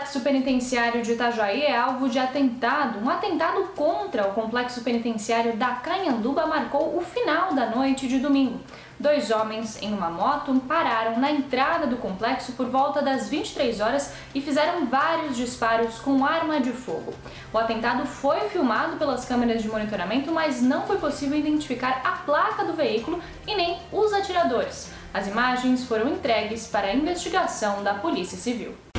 complexo penitenciário de Itajaí é alvo de atentado. Um atentado contra o complexo penitenciário da Canhanduba marcou o final da noite de domingo. Dois homens em uma moto pararam na entrada do complexo por volta das 23 horas e fizeram vários disparos com arma de fogo. O atentado foi filmado pelas câmeras de monitoramento, mas não foi possível identificar a placa do veículo e nem os atiradores. As imagens foram entregues para a investigação da Polícia Civil.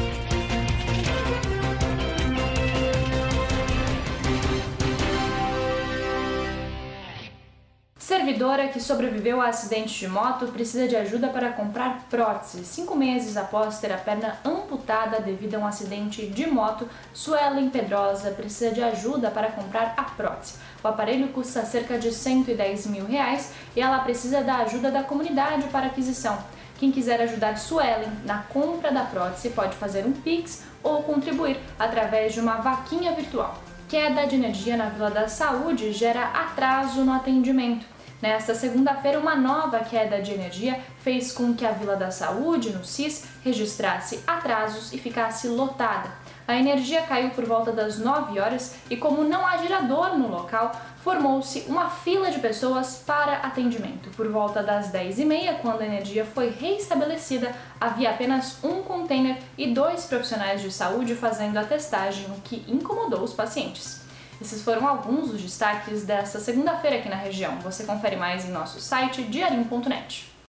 Servidora que sobreviveu a acidente de moto precisa de ajuda para comprar prótese. Cinco meses após ter a perna amputada devido a um acidente de moto, Suelen Pedrosa precisa de ajuda para comprar a prótese. O aparelho custa cerca de 110 mil reais e ela precisa da ajuda da comunidade para aquisição. Quem quiser ajudar Suelen na compra da prótese pode fazer um Pix ou contribuir através de uma vaquinha virtual. Queda de energia na Vila da Saúde gera atraso no atendimento. Nesta segunda-feira, uma nova queda de energia fez com que a Vila da Saúde, no CIS, registrasse atrasos e ficasse lotada. A energia caiu por volta das 9 horas e, como não há gerador no local, formou-se uma fila de pessoas para atendimento. Por volta das 10h30, quando a energia foi reestabelecida, havia apenas um container e dois profissionais de saúde fazendo a testagem, o que incomodou os pacientes. Esses foram alguns dos destaques desta segunda-feira aqui na região. Você confere mais em nosso site diarim.net.